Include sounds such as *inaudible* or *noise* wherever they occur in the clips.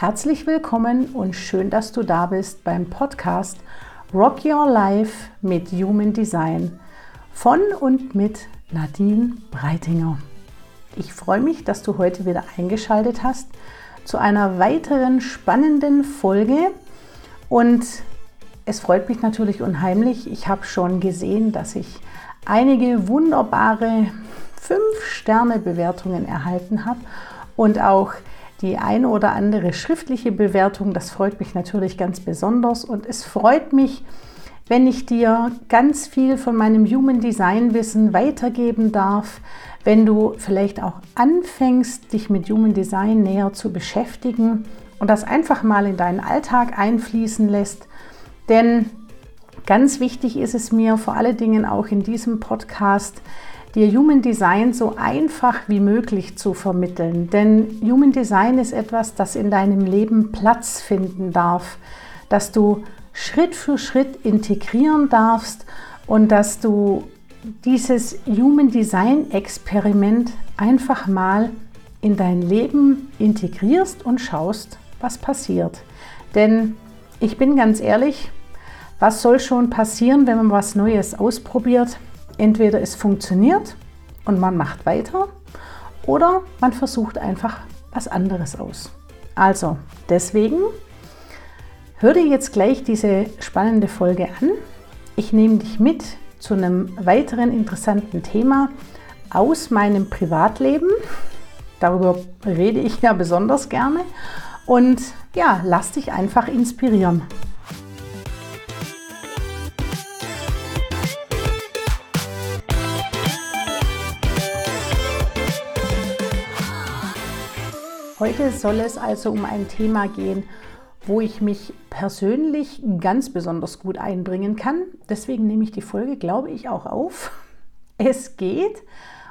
Herzlich willkommen und schön, dass du da bist beim Podcast Rock Your Life mit Human Design von und mit Nadine Breitinger. Ich freue mich, dass du heute wieder eingeschaltet hast zu einer weiteren spannenden Folge und es freut mich natürlich unheimlich. Ich habe schon gesehen, dass ich einige wunderbare 5-Sterne-Bewertungen erhalten habe und auch die eine oder andere schriftliche Bewertung. Das freut mich natürlich ganz besonders und es freut mich, wenn ich dir ganz viel von meinem Human Design Wissen weitergeben darf, wenn du vielleicht auch anfängst, dich mit Human Design näher zu beschäftigen und das einfach mal in deinen Alltag einfließen lässt. Denn ganz wichtig ist es mir vor allen Dingen auch in diesem Podcast, dir Human Design so einfach wie möglich zu vermitteln. Denn Human Design ist etwas, das in deinem Leben Platz finden darf, dass du Schritt für Schritt integrieren darfst und dass du dieses Human Design Experiment einfach mal in dein Leben integrierst und schaust, was passiert. Denn ich bin ganz ehrlich, was soll schon passieren, wenn man was Neues ausprobiert? Entweder es funktioniert und man macht weiter oder man versucht einfach was anderes aus. Also deswegen hör dir jetzt gleich diese spannende Folge an. Ich nehme dich mit zu einem weiteren interessanten Thema aus meinem Privatleben. Darüber rede ich ja besonders gerne. Und ja, lass dich einfach inspirieren. Heute soll es also um ein Thema gehen, wo ich mich persönlich ganz besonders gut einbringen kann. Deswegen nehme ich die Folge, glaube ich, auch auf. Es geht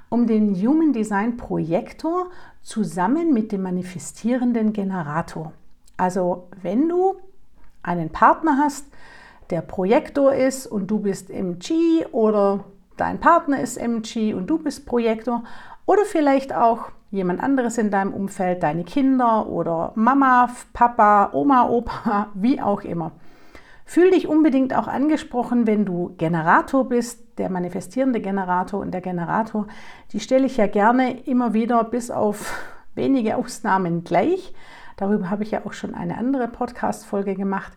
um den Human Design Projektor zusammen mit dem manifestierenden Generator. Also wenn du einen Partner hast, der Projektor ist und du bist MG oder dein Partner ist MG und du bist Projektor oder vielleicht auch jemand anderes in deinem Umfeld, deine Kinder oder Mama, Papa, Oma, Opa, *laughs* wie auch immer. Fühl dich unbedingt auch angesprochen, wenn du Generator bist, der manifestierende Generator und der Generator, die stelle ich ja gerne immer wieder bis auf *laughs* wenige Ausnahmen gleich. Darüber habe ich ja auch schon eine andere Podcast-Folge gemacht.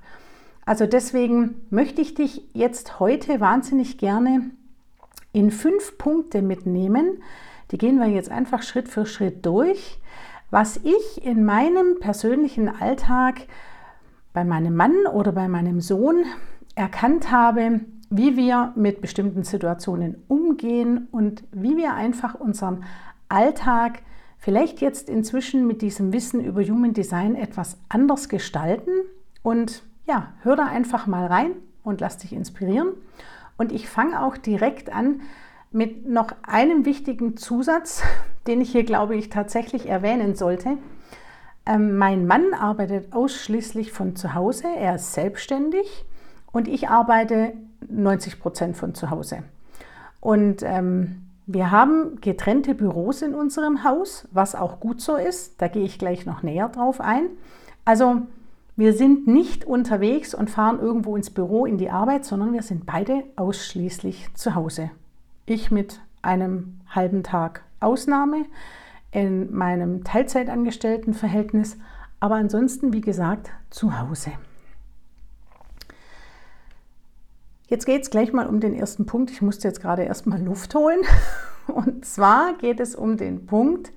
Also deswegen möchte ich dich jetzt heute wahnsinnig gerne in fünf Punkte mitnehmen, die gehen wir jetzt einfach Schritt für Schritt durch, was ich in meinem persönlichen Alltag bei meinem Mann oder bei meinem Sohn erkannt habe, wie wir mit bestimmten Situationen umgehen und wie wir einfach unseren Alltag vielleicht jetzt inzwischen mit diesem Wissen über Human Design etwas anders gestalten. Und ja, hör da einfach mal rein und lass dich inspirieren. Und ich fange auch direkt an mit noch einem wichtigen Zusatz, *laughs* den ich hier, glaube ich, tatsächlich erwähnen sollte. Ähm, mein Mann arbeitet ausschließlich von zu Hause, er ist selbstständig und ich arbeite 90 Prozent von zu Hause. Und ähm, wir haben getrennte Büros in unserem Haus, was auch gut so ist. Da gehe ich gleich noch näher drauf ein. Also wir sind nicht unterwegs und fahren irgendwo ins Büro in die Arbeit, sondern wir sind beide ausschließlich zu Hause. Ich mit einem halben Tag Ausnahme in meinem Teilzeitangestelltenverhältnis, aber ansonsten, wie gesagt, zu Hause. Jetzt geht es gleich mal um den ersten Punkt. Ich musste jetzt gerade erstmal Luft holen. *laughs* Und zwar geht es um den Punkt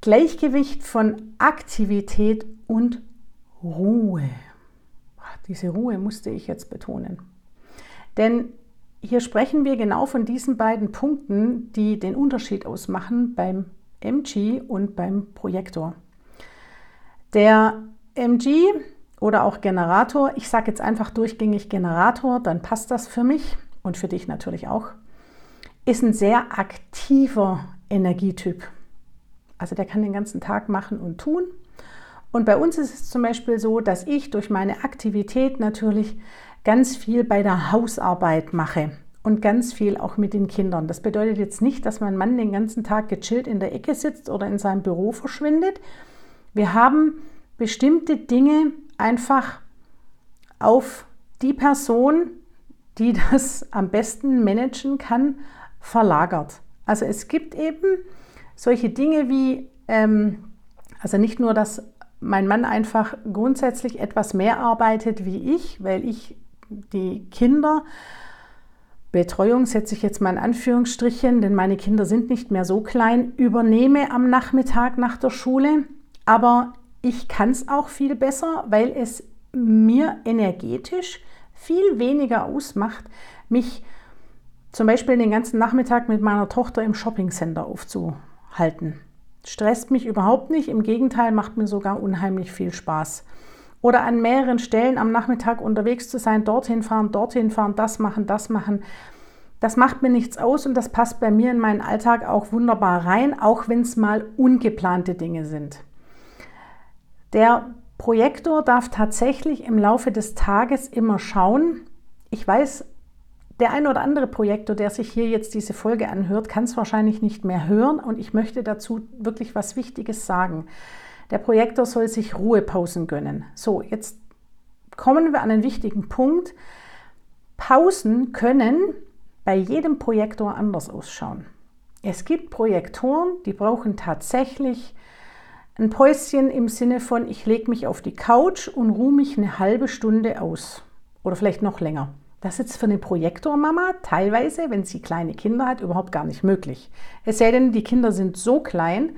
Gleichgewicht von Aktivität und Ruhe. Diese Ruhe musste ich jetzt betonen. Denn hier sprechen wir genau von diesen beiden Punkten, die den Unterschied ausmachen beim MG und beim Projektor. Der MG oder auch Generator, ich sage jetzt einfach durchgängig Generator, dann passt das für mich und für dich natürlich auch, ist ein sehr aktiver Energietyp. Also der kann den ganzen Tag machen und tun. Und bei uns ist es zum Beispiel so, dass ich durch meine Aktivität natürlich ganz viel bei der Hausarbeit mache und ganz viel auch mit den Kindern. Das bedeutet jetzt nicht, dass mein Mann den ganzen Tag gechillt in der Ecke sitzt oder in seinem Büro verschwindet. Wir haben bestimmte Dinge einfach auf die Person, die *laughs* das am besten managen kann, verlagert. Also es gibt eben solche Dinge wie, ähm, also nicht nur, dass mein Mann einfach grundsätzlich etwas mehr arbeitet wie ich, weil ich die Kinder, Betreuung setze ich jetzt mal in Anführungsstrichen, denn meine Kinder sind nicht mehr so klein, übernehme am Nachmittag nach der Schule. Aber ich kann es auch viel besser, weil es mir energetisch viel weniger ausmacht, mich zum Beispiel den ganzen Nachmittag mit meiner Tochter im Shoppingcenter aufzuhalten. Stresst mich überhaupt nicht, im Gegenteil macht mir sogar unheimlich viel Spaß. Oder an mehreren Stellen am Nachmittag unterwegs zu sein, dorthin fahren, dorthin fahren, das machen, das machen. Das macht mir nichts aus und das passt bei mir in meinen Alltag auch wunderbar rein, auch wenn es mal ungeplante Dinge sind. Der Projektor darf tatsächlich im Laufe des Tages immer schauen. Ich weiß, der ein oder andere Projektor, der sich hier jetzt diese Folge anhört, kann es wahrscheinlich nicht mehr hören und ich möchte dazu wirklich was Wichtiges sagen. Der Projektor soll sich Ruhepausen gönnen. So, jetzt kommen wir an einen wichtigen Punkt. Pausen können bei jedem Projektor anders ausschauen. Es gibt Projektoren, die brauchen tatsächlich ein Päuschen im Sinne von, ich lege mich auf die Couch und ruhe mich eine halbe Stunde aus. Oder vielleicht noch länger. Das ist für eine Projektormama teilweise, wenn sie kleine Kinder hat, überhaupt gar nicht möglich. Es sei denn, die Kinder sind so klein,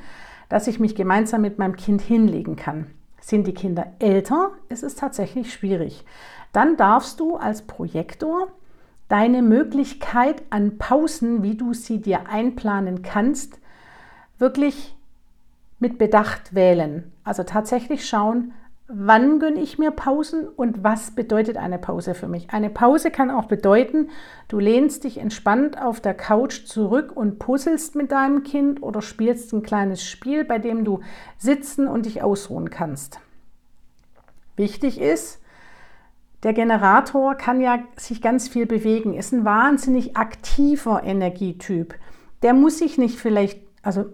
dass ich mich gemeinsam mit meinem Kind hinlegen kann. Sind die Kinder älter, ist es tatsächlich schwierig. Dann darfst du als Projektor deine Möglichkeit an Pausen, wie du sie dir einplanen kannst, wirklich mit Bedacht wählen. Also tatsächlich schauen, wann gönne ich mir Pausen und was bedeutet eine Pause für mich. Eine Pause kann auch bedeuten, du lehnst dich entspannt auf der Couch zurück und puzzelst mit deinem Kind oder spielst ein kleines Spiel, bei dem du sitzen und dich ausruhen kannst. Wichtig ist, der Generator kann ja sich ganz viel bewegen, ist ein wahnsinnig aktiver Energietyp. Der muss sich nicht vielleicht, also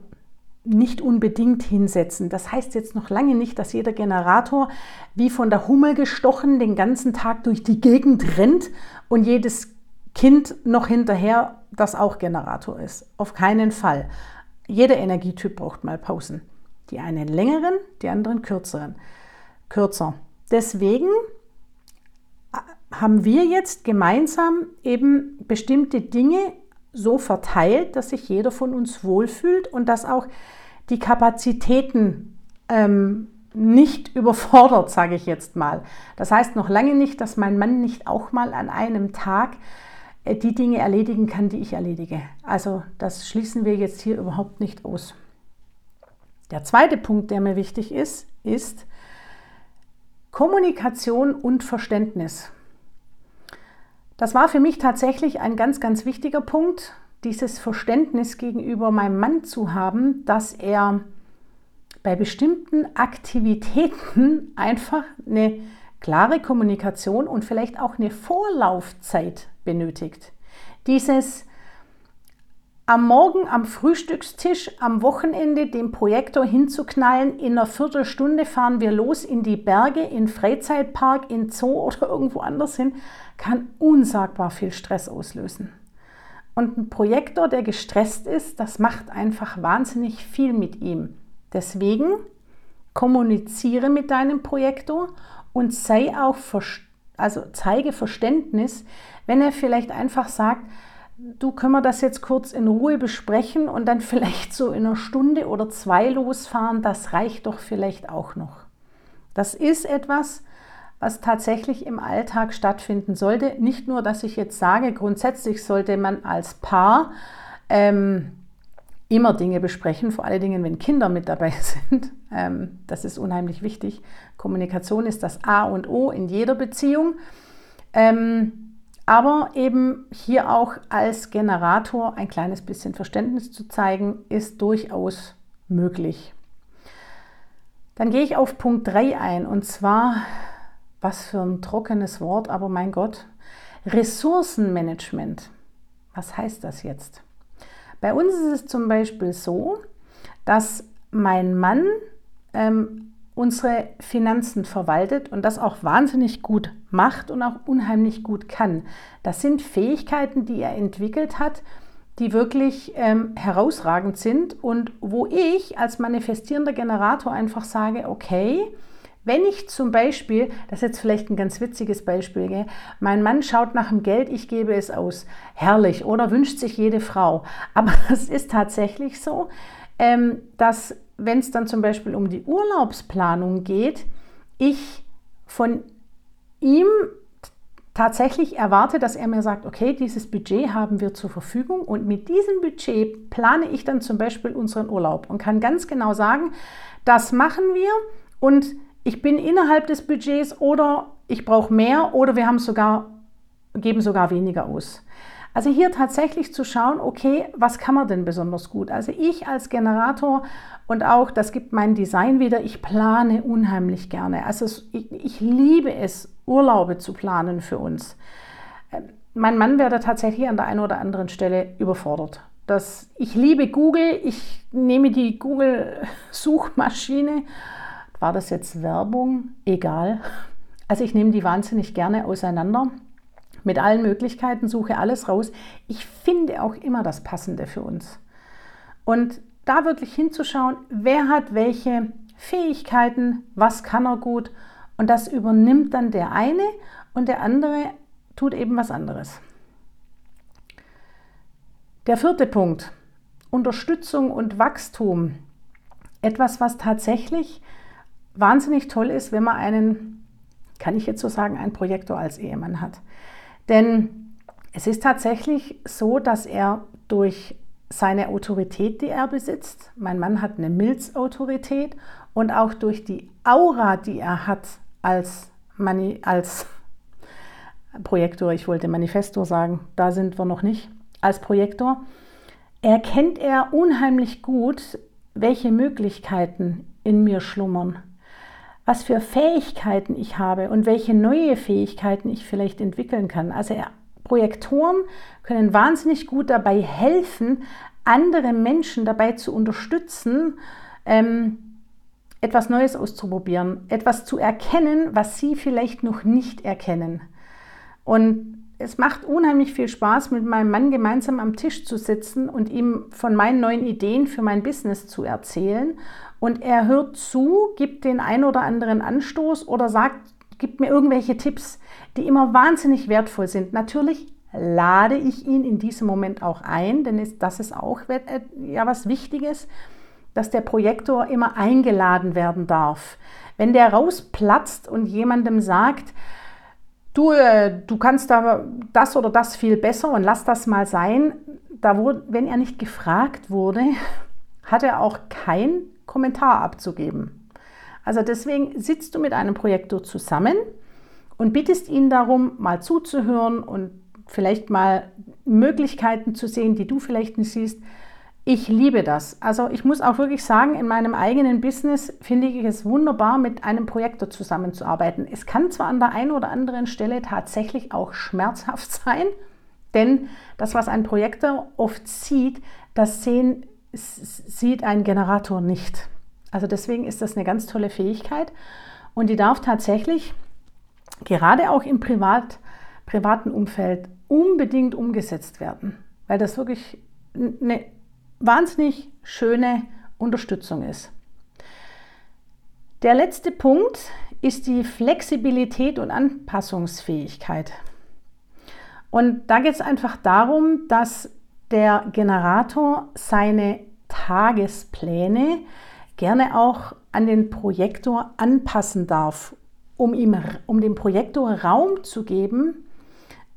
nicht unbedingt hinsetzen. Das heißt jetzt noch lange nicht, dass jeder Generator wie von der Hummel gestochen den ganzen Tag durch die Gegend rennt und jedes Kind noch hinterher das auch Generator ist. Auf keinen Fall. Jeder Energietyp braucht mal Pausen. Die einen längeren, die anderen kürzeren. Kürzer. Deswegen äh, haben wir jetzt gemeinsam eben bestimmte Dinge so verteilt, dass sich jeder von uns wohlfühlt und dass auch die Kapazitäten ähm, nicht *laughs* überfordert, sage ich jetzt mal. Das heißt noch lange nicht, dass mein Mann nicht auch mal an einem Tag äh, die Dinge erledigen kann, die ich erledige. Also das schließen wir jetzt hier überhaupt nicht aus. Der zweite Punkt, der mir wichtig ist, ist Kommunikation und Verständnis. Das war für mich tatsächlich ein ganz, ganz wichtiger Punkt, dieses Verständnis gegenüber meinem Mann zu haben, dass er bei bestimmten Aktivitäten *laughs* einfach eine klare Kommunikation und vielleicht auch eine Vorlaufzeit benötigt. Dieses am Morgen am Frühstückstisch am Wochenende den Projektor hinzuknallen, in einer Viertelstunde fahren wir los in die Berge, in Freizeitpark, in Zoo oder irgendwo anders hin, kann unsagbar viel Stress auslösen. Und ein Projektor, der gestresst ist, das macht einfach wahnsinnig viel mit ihm. Deswegen kommuniziere mit deinem Projektor und sei auch also zeige Verständnis, wenn er vielleicht einfach sagt, du können wir das jetzt kurz in Ruhe besprechen und dann vielleicht so in einer Stunde oder zwei losfahren, das reicht doch vielleicht auch noch. Das ist etwas, was tatsächlich im Alltag stattfinden sollte. Nicht nur, dass ich jetzt sage, grundsätzlich sollte man als Paar ähm, immer Dinge besprechen, vor allen Dingen, wenn Kinder mit dabei *laughs* sind. Ähm, das ist unheimlich wichtig. Kommunikation ist das A und O in jeder Beziehung. Ähm, aber eben hier auch als Generator ein kleines bisschen Verständnis zu zeigen, ist durchaus möglich. Dann gehe ich auf Punkt 3 ein und zwar, was für ein trockenes Wort, aber mein Gott, Ressourcenmanagement. Was heißt das jetzt? Bei uns ist es zum Beispiel so, dass mein Mann ähm, unsere Finanzen verwaltet und das auch wahnsinnig gut macht und auch unheimlich gut kann. Das sind Fähigkeiten, die er entwickelt hat, die wirklich ähm, herausragend sind und wo ich als manifestierender Generator einfach sage, okay, wenn ich zum Beispiel, das ist jetzt vielleicht ein ganz witziges Beispiel, gell? mein Mann schaut nach dem Geld, ich gebe es aus. Herrlich, oder wünscht sich jede Frau. Aber *laughs* es ist tatsächlich so, ähm, dass wenn es dann zum Beispiel um die Urlaubsplanung geht, ich von ihm tatsächlich erwarte, dass er mir sagt, okay, dieses Budget haben wir zur Verfügung und mit diesem Budget plane ich dann zum Beispiel unseren Urlaub und kann ganz genau sagen, das machen wir und ich bin innerhalb des Budgets oder ich brauche mehr oder wir haben sogar, geben sogar weniger aus. Also hier tatsächlich zu schauen, okay, was kann man denn besonders gut? Also ich als Generator und auch, das gibt mein Design wieder, ich plane unheimlich gerne. Also ich, ich liebe es, Urlaube zu planen für uns. Ähm, mein Mann wäre da tatsächlich an der einen oder anderen Stelle überfordert. Das, ich liebe Google, ich nehme die Google-Suchmaschine. War das jetzt Werbung? Egal. Also ich nehme die wahnsinnig gerne auseinander mit allen Möglichkeiten, suche alles raus. Ich finde auch immer das Passende für uns. Und da wirklich hinzuschauen, wer hat welche Fähigkeiten, was kann er gut und das übernimmt dann der eine und der andere tut eben was anderes. Der vierte Punkt, Unterstützung und Wachstum. Etwas, was tatsächlich wahnsinnig toll ist, wenn man einen, kann ich jetzt so sagen, einen Projektor als Ehemann hat. Denn es ist tatsächlich so, dass er durch seine Autorität, die er besitzt, mein Mann hat eine Milzautorität und auch durch die Aura, die er hat als, Mani als Projektor, ich wollte Manifestor sagen, da sind wir noch nicht, als Projektor, erkennt er unheimlich gut, welche Möglichkeiten in mir schlummern was für Fähigkeiten ich habe und welche neue Fähigkeiten ich vielleicht entwickeln kann. Also Projektoren können wahnsinnig gut dabei helfen, andere Menschen dabei zu unterstützen, ähm, etwas Neues auszuprobieren, etwas zu erkennen, was sie vielleicht noch nicht erkennen. Und es macht unheimlich viel Spaß, mit meinem Mann gemeinsam am Tisch zu sitzen und ihm von meinen neuen Ideen für mein Business zu erzählen und er hört zu, gibt den ein oder anderen Anstoß oder sagt, gibt mir irgendwelche Tipps, die immer wahnsinnig wertvoll sind. Natürlich lade ich ihn in diesem Moment auch ein, denn das ist auch äh, ja was Wichtiges, dass der Projektor immer eingeladen werden darf. Wenn der rausplatzt und jemandem sagt, du, äh, du kannst da das oder das viel besser und lass das mal sein, da wurde, wenn er nicht gefragt wurde, *laughs* hat er auch kein Kommentar abzugeben. Also deswegen sitzt du mit einem Projektor zusammen und bittest ihn darum, mal zuzuhören und vielleicht mal Möglichkeiten zu sehen, die du vielleicht nicht siehst. Ich liebe das. Also ich muss auch wirklich sagen, in meinem eigenen Business finde ich es wunderbar, mit einem Projektor zusammenzuarbeiten. Es kann zwar an der einen oder anderen Stelle tatsächlich auch schmerzhaft *laughs* sein, denn das, was ein Projektor oft sieht, das sehen sieht ein Generator nicht. Also deswegen ist das eine ganz tolle Fähigkeit und die darf tatsächlich gerade auch im Privat, privaten Umfeld unbedingt umgesetzt werden, weil das wirklich eine wahnsinnig schöne Unterstützung ist. Der letzte Punkt ist die Flexibilität und Anpassungsfähigkeit. Und da geht es einfach darum, dass der Generator seine Tagespläne gerne auch an den Projektor anpassen darf, um, ihm, um dem Projektor Raum zu geben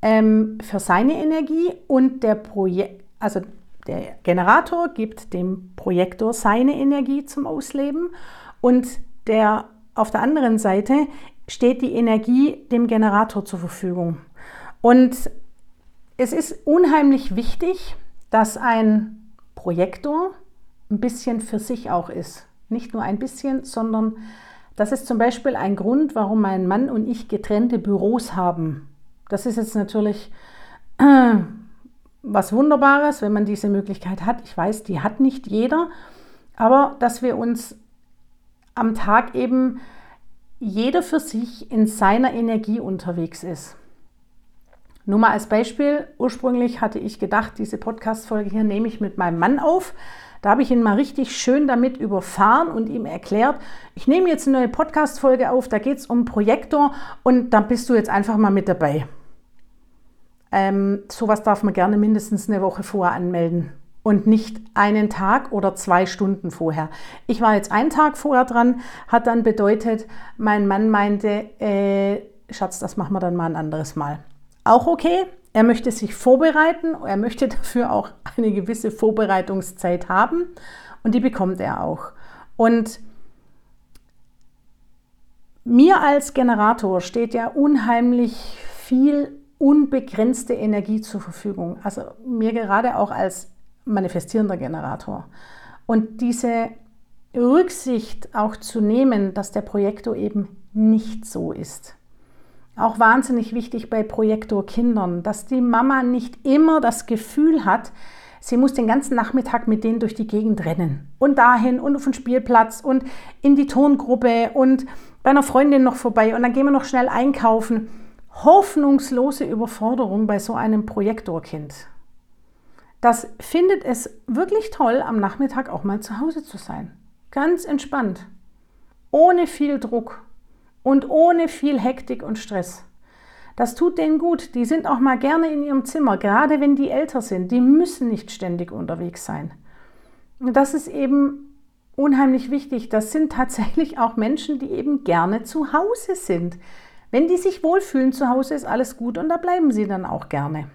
ähm, für seine Energie und der also der Generator gibt dem Projektor seine Energie zum Ausleben und der auf der anderen Seite steht die Energie dem Generator zur Verfügung. Und es ist unheimlich wichtig, dass ein Projektor ein bisschen für sich auch ist. Nicht nur ein bisschen, sondern das ist zum Beispiel ein Grund, warum mein Mann und ich getrennte Büros haben. Das ist jetzt natürlich äh, was Wunderbares, wenn man diese Möglichkeit hat. Ich weiß, die hat nicht jeder, aber dass wir uns am Tag eben jeder für sich in seiner Energie unterwegs ist. Nur mal als Beispiel, ursprünglich hatte ich gedacht, diese Podcast-Folge hier nehme ich mit meinem Mann auf. Da habe ich ihn mal richtig schön damit überfahren und ihm erklärt, ich nehme jetzt eine neue Podcast-Folge auf, da geht es um Projektor und da bist du jetzt einfach mal mit dabei. Ähm, sowas darf man gerne mindestens eine Woche vorher anmelden und nicht einen Tag oder zwei Stunden vorher. Ich war jetzt einen Tag vorher dran, hat dann bedeutet, mein Mann meinte, äh, Schatz, das machen wir dann mal ein anderes Mal. Auch okay, er möchte sich vorbereiten, er möchte dafür auch eine gewisse Vorbereitungszeit haben und die bekommt er auch. Und mir als Generator steht ja unheimlich viel unbegrenzte Energie zur Verfügung. Also mir gerade auch als manifestierender Generator. Und diese Rücksicht auch zu nehmen, dass der Projektor eben nicht so ist. Auch wahnsinnig wichtig bei Projektorkindern, dass die Mama nicht immer das Gefühl hat, sie muss den ganzen Nachmittag mit denen durch die Gegend rennen und dahin und auf den Spielplatz und in die Turngruppe und bei einer Freundin noch vorbei und dann gehen wir noch schnell einkaufen. Hoffnungslose Überforderung bei so einem Projektorkind das findet es wirklich toll, am Nachmittag auch mal zu Hause zu sein. Ganz entspannt. Ohne viel Druck und ohne viel Hektik und Stress. Das tut denen gut. Die sind auch mal gerne in ihrem Zimmer, gerade wenn die älter sind. Die müssen nicht ständig unterwegs sein. Und das ist eben unheimlich wichtig. Das sind tatsächlich auch Menschen, die eben gerne zu Hause sind. Wenn die sich wohlfühlen zu Hause, ist alles gut und da bleiben sie dann auch gerne.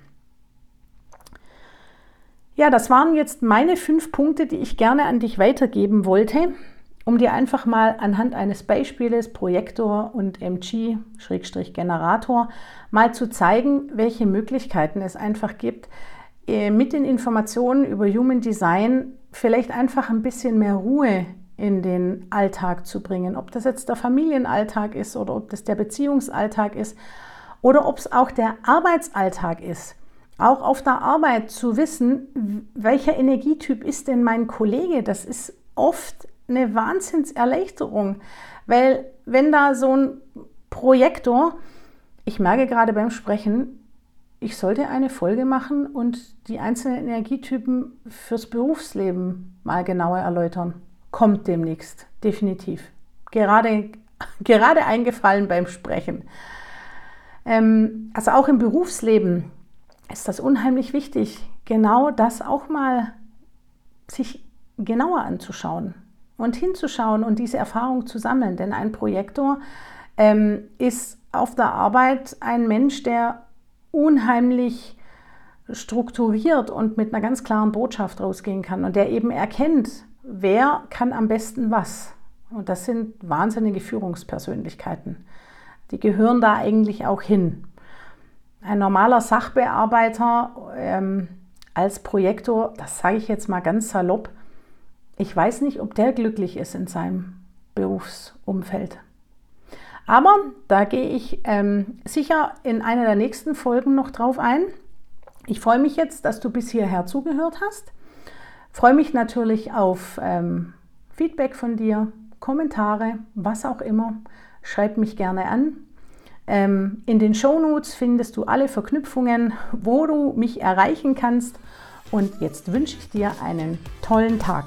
Ja, das waren jetzt meine fünf Punkte, die ich gerne an dich weitergeben wollte, um dir einfach mal anhand eines Beispieles Projektor und MG-Generator mal zu zeigen, welche Möglichkeiten es einfach gibt, äh, mit den Informationen über Human Design vielleicht einfach ein bisschen mehr Ruhe in den Alltag zu bringen. Ob das jetzt der Familienalltag ist oder ob das der Beziehungsalltag ist oder ob es auch der Arbeitsalltag ist auch auf der Arbeit zu wissen, welcher Energietyp ist denn mein Kollege, das ist oft eine Wahnsinnserleichterung, weil wenn da so ein Projektor, ich merke gerade beim Sprechen, ich sollte eine Folge machen und die einzelnen Energietypen fürs Berufsleben mal genauer erläutern. Kommt demnächst, definitiv. Gerade, *laughs* gerade eingefallen beim Sprechen. Ähm, also auch im Berufsleben ist das unheimlich wichtig, genau das auch mal sich genauer anzuschauen und hinzuschauen und diese Erfahrung zu sammeln. Denn ein Projektor ähm, ist auf der Arbeit ein Mensch, der unheimlich strukturiert und mit einer ganz klaren Botschaft rausgehen kann und der eben erkennt, wer kann am besten was. Und das sind wahnsinnige Führungspersönlichkeiten. Die gehören da eigentlich auch hin ein normaler Sachbearbeiter ähm, als Projektor, das sage ich jetzt mal ganz salopp, ich weiß nicht, ob der glücklich ist in seinem Berufsumfeld. Aber da gehe ich ähm, sicher in einer der nächsten Folgen noch drauf ein. Ich freue mich jetzt, dass du bis hierher zugehört hast. Freue mich natürlich auf ähm, Feedback von dir, Kommentare, was auch immer. Schreib mich gerne an. Ähm, in den Shownotes findest du alle Verknüpfungen, wo du mich erreichen kannst. Und jetzt wünsche ich dir einen tollen Tag.